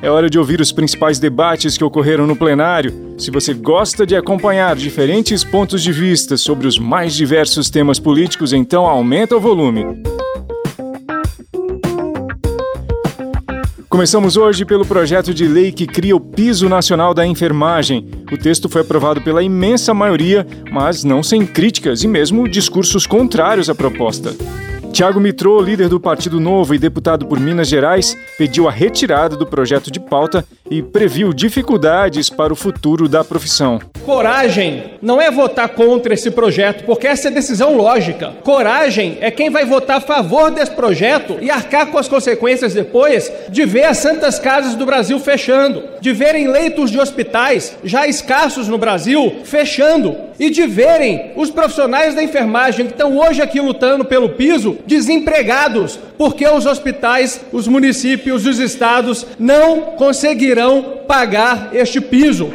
É hora de ouvir os principais debates que ocorreram no plenário. Se você gosta de acompanhar diferentes pontos de vista sobre os mais diversos temas políticos, então aumenta o volume. Começamos hoje pelo projeto de lei que cria o Piso Nacional da Enfermagem. O texto foi aprovado pela imensa maioria, mas não sem críticas e mesmo discursos contrários à proposta. Tiago Mitrô, líder do Partido Novo e deputado por Minas Gerais, pediu a retirada do projeto de pauta e previu dificuldades para o futuro da profissão. Coragem não é votar contra esse projeto, porque essa é decisão lógica. Coragem é quem vai votar a favor desse projeto e arcar com as consequências depois de ver as santas casas do Brasil fechando, de verem leitos de hospitais já escassos no Brasil fechando e de verem os profissionais da enfermagem que estão hoje aqui lutando pelo piso desempregados, porque os hospitais, os municípios, os estados não conseguirão pagar este piso.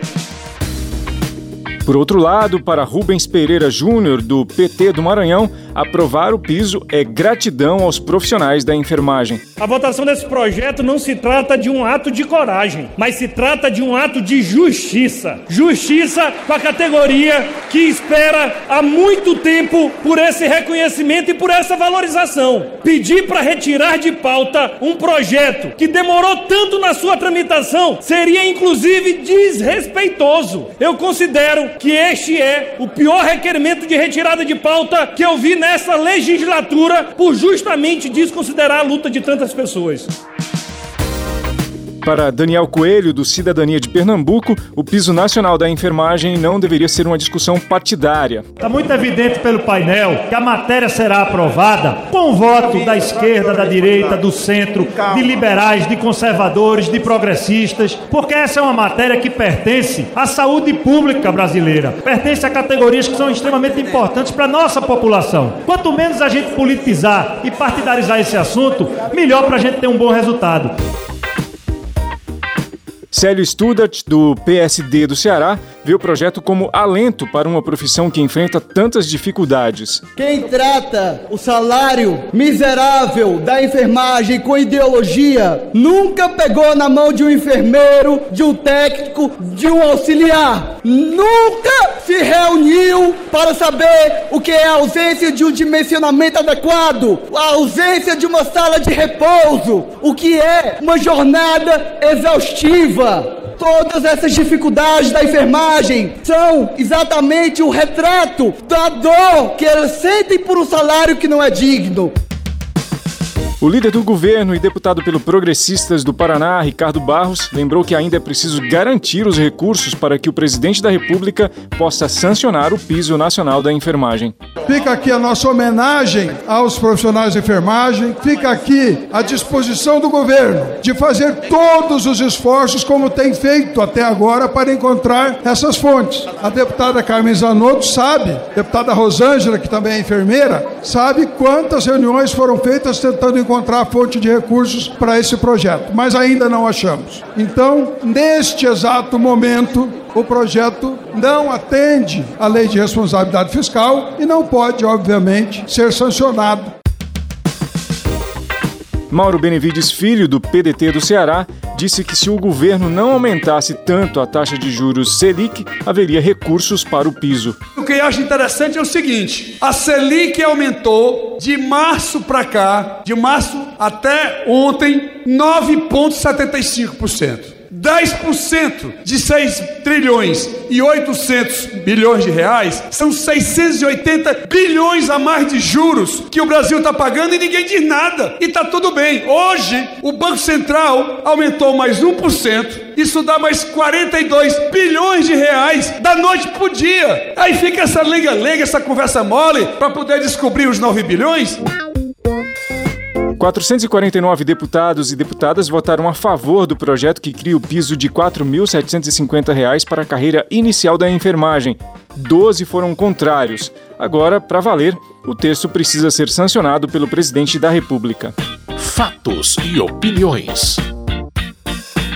Por outro lado, para Rubens Pereira Júnior, do PT do Maranhão, aprovar o piso é gratidão aos profissionais da enfermagem. A votação desse projeto não se trata de um ato de coragem, mas se trata de um ato de justiça. Justiça com a categoria que espera há muito tempo por esse reconhecimento e por essa valorização. Pedir para retirar de pauta um projeto que demorou tanto na sua tramitação seria inclusive desrespeitoso. Eu considero que este é o pior requerimento de retirada de pauta que eu vi nessa legislatura por justamente desconsiderar a luta de tantas pessoas. Para Daniel Coelho, do Cidadania de Pernambuco, o piso nacional da enfermagem não deveria ser uma discussão partidária. Está muito evidente pelo painel que a matéria será aprovada com voto da esquerda, da direita, do centro, de liberais, de conservadores, de progressistas, porque essa é uma matéria que pertence à saúde pública brasileira, pertence a categorias que são extremamente importantes para a nossa população. Quanto menos a gente politizar e partidarizar esse assunto, melhor para a gente ter um bom resultado. Célio Studart, do PSD do Ceará, vê o projeto como alento para uma profissão que enfrenta tantas dificuldades. Quem trata o salário miserável da enfermagem com ideologia nunca pegou na mão de um enfermeiro, de um técnico, de um auxiliar. Nunca se reuniu para saber o que é a ausência de um dimensionamento adequado, a ausência de uma sala de repouso, o que é uma jornada exaustiva Todas essas dificuldades da enfermagem são exatamente o retrato da dor que eles sentem por um salário que não é digno. O líder do governo e deputado pelo Progressistas do Paraná, Ricardo Barros, lembrou que ainda é preciso garantir os recursos para que o presidente da República possa sancionar o piso nacional da enfermagem. Fica aqui a nossa homenagem aos profissionais de enfermagem, fica aqui a disposição do governo de fazer todos os esforços como tem feito até agora para encontrar essas fontes. A deputada Carmen Zanotto sabe, a deputada Rosângela, que também é enfermeira, sabe quantas reuniões foram feitas tentando encontrar encontrar fonte de recursos para esse projeto, mas ainda não achamos. Então, neste exato momento, o projeto não atende à lei de responsabilidade fiscal e não pode, obviamente, ser sancionado Mauro Benevides Filho, do PDT do Ceará, disse que se o governo não aumentasse tanto a taxa de juros Selic, haveria recursos para o piso. O que eu acho interessante é o seguinte: a Selic aumentou de março para cá, de março até ontem, 9,75%. 10% de 6 trilhões e 800 bilhões de reais são 680 bilhões a mais de juros que o Brasil está pagando e ninguém diz nada. E está tudo bem. Hoje, o Banco Central aumentou mais 1%. Isso dá mais 42 bilhões de reais da noite para o dia. Aí fica essa lenga-lenga, essa conversa mole para poder descobrir os 9 bilhões. 449 deputados e deputadas votaram a favor do projeto que cria o piso de R$ 4.750 para a carreira inicial da enfermagem. 12 foram contrários. Agora, para valer, o texto precisa ser sancionado pelo presidente da República. Fatos e opiniões.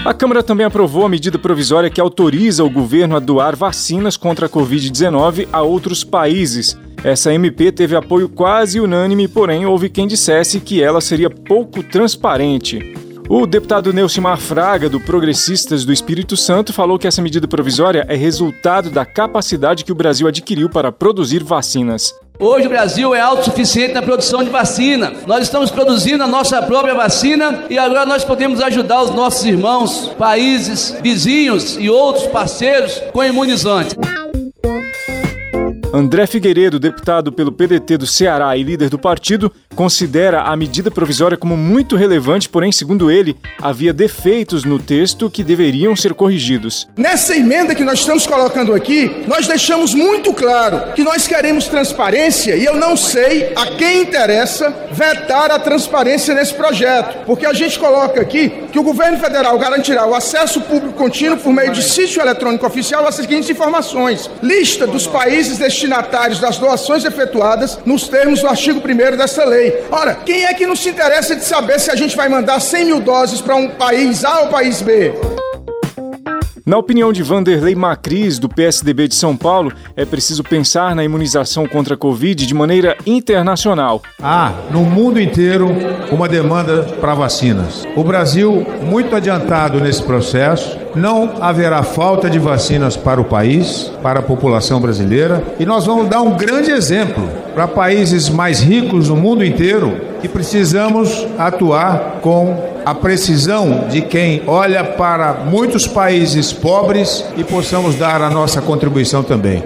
A Câmara também aprovou a medida provisória que autoriza o governo a doar vacinas contra a Covid-19 a outros países. Essa MP teve apoio quase unânime, porém houve quem dissesse que ela seria pouco transparente. O deputado Neucimar Fraga, do Progressistas do Espírito Santo, falou que essa medida provisória é resultado da capacidade que o Brasil adquiriu para produzir vacinas. Hoje o Brasil é autossuficiente na produção de vacina. Nós estamos produzindo a nossa própria vacina e agora nós podemos ajudar os nossos irmãos, países, vizinhos e outros parceiros com imunizantes. André Figueiredo, deputado pelo PDT do Ceará e líder do partido, considera a medida provisória como muito relevante, porém, segundo ele, havia defeitos no texto que deveriam ser corrigidos. Nessa emenda que nós estamos colocando aqui, nós deixamos muito claro que nós queremos transparência e eu não sei a quem interessa vetar a transparência nesse projeto, porque a gente coloca aqui que o governo federal garantirá o acesso público contínuo por meio de sítio eletrônico oficial às seguintes informações: lista dos países destinatários das doações efetuadas nos termos do artigo 1 dessa lei. Ora, quem é que não se interessa de saber se a gente vai mandar 100 mil doses para um país A ou país B? Na opinião de Vanderlei Macris, do PSDB de São Paulo, é preciso pensar na imunização contra a Covid de maneira internacional. Há, no mundo inteiro, uma demanda para vacinas. O Brasil, muito adiantado nesse processo, não haverá falta de vacinas para o país, para a população brasileira, e nós vamos dar um grande exemplo para países mais ricos no mundo inteiro que precisamos atuar com a precisão de quem olha para muitos países pobres e possamos dar a nossa contribuição também.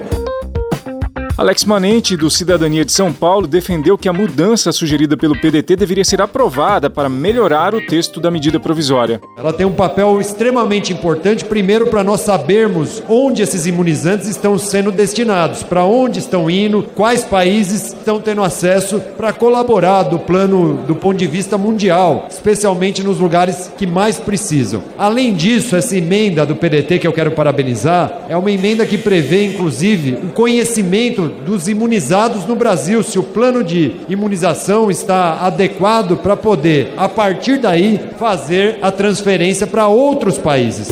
Alex Manente, do Cidadania de São Paulo, defendeu que a mudança sugerida pelo PDT deveria ser aprovada para melhorar o texto da medida provisória. Ela tem um papel extremamente importante, primeiro, para nós sabermos onde esses imunizantes estão sendo destinados, para onde estão indo, quais países estão tendo acesso, para colaborar do plano do ponto de vista mundial, especialmente nos lugares que mais precisam. Além disso, essa emenda do PDT que eu quero parabenizar é uma emenda que prevê, inclusive, o conhecimento dos imunizados no Brasil, se o plano de imunização está adequado para poder, a partir daí, fazer a transferência para outros países.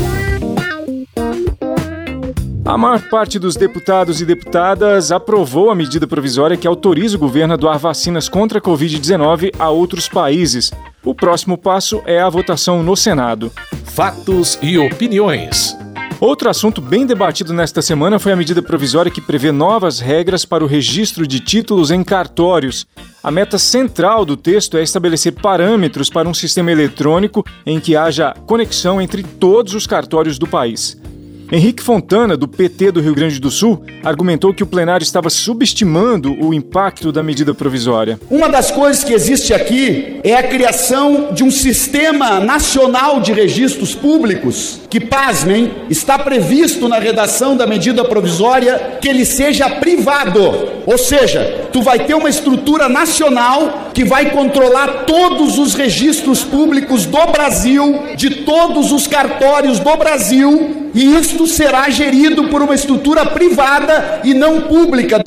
A maior parte dos deputados e deputadas aprovou a medida provisória que autoriza o governo a doar vacinas contra a Covid-19 a outros países. O próximo passo é a votação no Senado. Fatos e opiniões. Outro assunto bem debatido nesta semana foi a medida provisória que prevê novas regras para o registro de títulos em cartórios. A meta central do texto é estabelecer parâmetros para um sistema eletrônico em que haja conexão entre todos os cartórios do país. Henrique Fontana, do PT do Rio Grande do Sul, argumentou que o plenário estava subestimando o impacto da medida provisória. Uma das coisas que existe aqui é a criação de um sistema nacional de registros públicos, que, pasmem, está previsto na redação da medida provisória que ele seja privado. Ou seja, tu vai ter uma estrutura nacional que vai controlar todos os registros públicos do Brasil, de todos os cartórios do Brasil e isto será gerido por uma estrutura privada e não pública.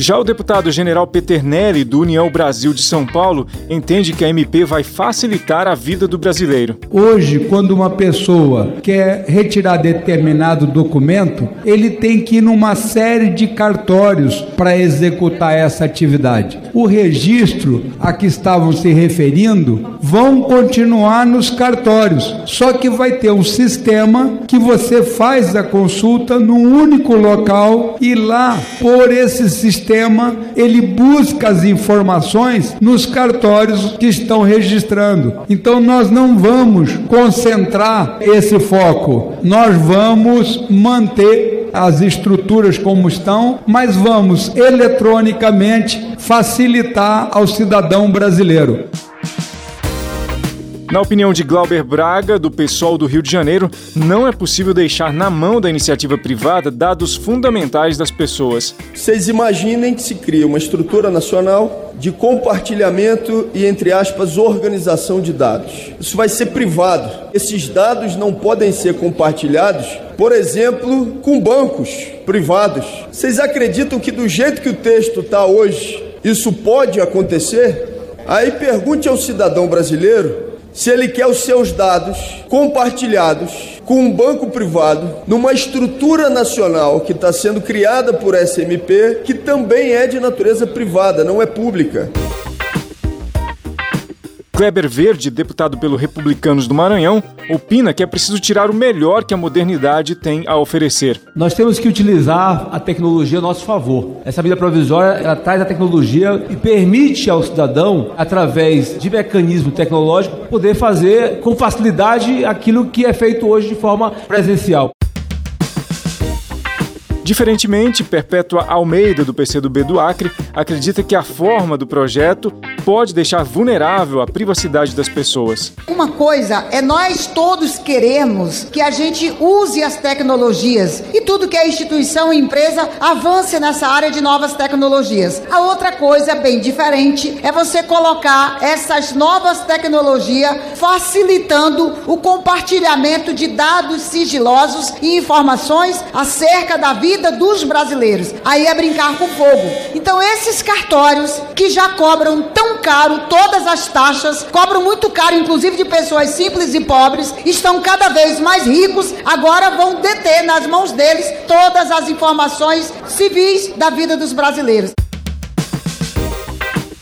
Já o deputado general Peternelli, do União Brasil de São Paulo, entende que a MP vai facilitar a vida do brasileiro. Hoje, quando uma pessoa quer retirar determinado documento, ele tem que ir numa série de cartórios para executar essa atividade. O registro a que estavam se referindo vão continuar nos cartórios, só que vai ter um sistema que você faz a consulta num único local e lá, por esse sistema, sistema ele busca as informações nos cartórios que estão registrando. Então nós não vamos concentrar esse foco, nós vamos manter as estruturas como estão, mas vamos eletronicamente facilitar ao cidadão brasileiro. Na opinião de Glauber Braga, do PSOL do Rio de Janeiro, não é possível deixar na mão da iniciativa privada dados fundamentais das pessoas. Vocês imaginem que se cria uma estrutura nacional de compartilhamento e, entre aspas, organização de dados. Isso vai ser privado. Esses dados não podem ser compartilhados, por exemplo, com bancos privados. Vocês acreditam que, do jeito que o texto está hoje, isso pode acontecer? Aí pergunte ao cidadão brasileiro se ele quer os seus dados compartilhados com um banco privado numa estrutura nacional que está sendo criada por SMP, que também é de natureza privada, não é pública. Kleber Verde, deputado pelo Republicanos do Maranhão, opina que é preciso tirar o melhor que a modernidade tem a oferecer. Nós temos que utilizar a tecnologia a nosso favor. Essa medida provisória ela traz a tecnologia e permite ao cidadão, através de mecanismo tecnológico, poder fazer com facilidade aquilo que é feito hoje de forma presencial. Diferentemente, Perpétua Almeida, do PCdoB do Acre, acredita que a forma do projeto pode deixar vulnerável a privacidade das pessoas. Uma coisa é nós todos queremos que a gente use as tecnologias e tudo que é instituição e empresa avance nessa área de novas tecnologias. A outra coisa bem diferente é você colocar essas novas tecnologias facilitando o compartilhamento de dados sigilosos e informações acerca da vida vida dos brasileiros. Aí é brincar com fogo. Então, esses cartórios que já cobram tão caro todas as taxas, cobram muito caro, inclusive de pessoas simples e pobres, estão cada vez mais ricos, agora vão deter nas mãos deles todas as informações civis da vida dos brasileiros.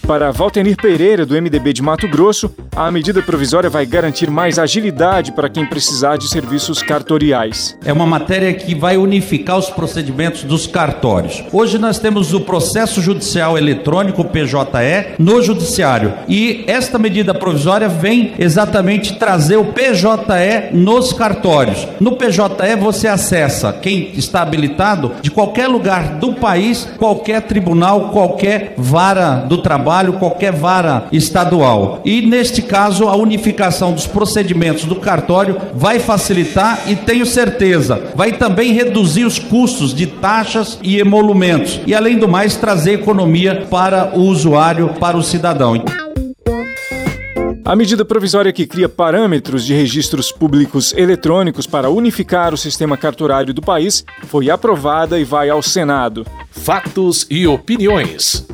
Para Valtenir Pereira, do MDB de Mato Grosso, a medida provisória vai garantir mais agilidade para quem precisar de serviços cartoriais. É uma matéria que vai unificar os procedimentos dos cartórios. Hoje nós temos o processo judicial eletrônico, PJE, no judiciário. E esta medida provisória vem exatamente trazer o PJE nos cartórios. No PJE você acessa quem está habilitado de qualquer lugar do país, qualquer tribunal, qualquer vara do trabalho trabalho qualquer vara estadual. E neste caso, a unificação dos procedimentos do cartório vai facilitar e tenho certeza, vai também reduzir os custos de taxas e emolumentos e além do mais trazer economia para o usuário, para o cidadão. A medida provisória que cria parâmetros de registros públicos eletrônicos para unificar o sistema cartorário do país foi aprovada e vai ao Senado. Fatos e opiniões.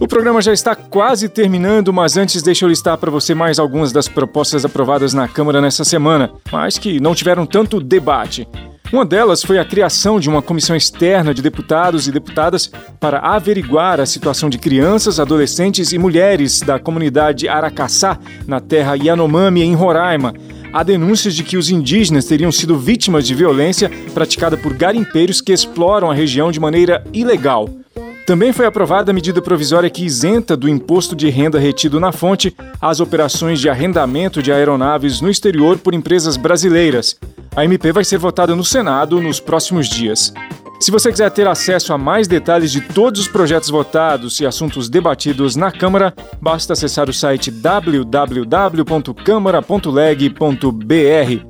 O programa já está quase terminando, mas antes deixa eu listar para você mais algumas das propostas aprovadas na Câmara nessa semana, mas que não tiveram tanto debate. Uma delas foi a criação de uma comissão externa de deputados e deputadas para averiguar a situação de crianças, adolescentes e mulheres da comunidade Aracaçá, na terra Yanomami, em Roraima. Há denúncias de que os indígenas teriam sido vítimas de violência praticada por garimpeiros que exploram a região de maneira ilegal. Também foi aprovada a medida provisória que isenta do imposto de renda retido na fonte as operações de arrendamento de aeronaves no exterior por empresas brasileiras. A MP vai ser votada no Senado nos próximos dias. Se você quiser ter acesso a mais detalhes de todos os projetos votados e assuntos debatidos na Câmara, basta acessar o site www.câmara.leg.br.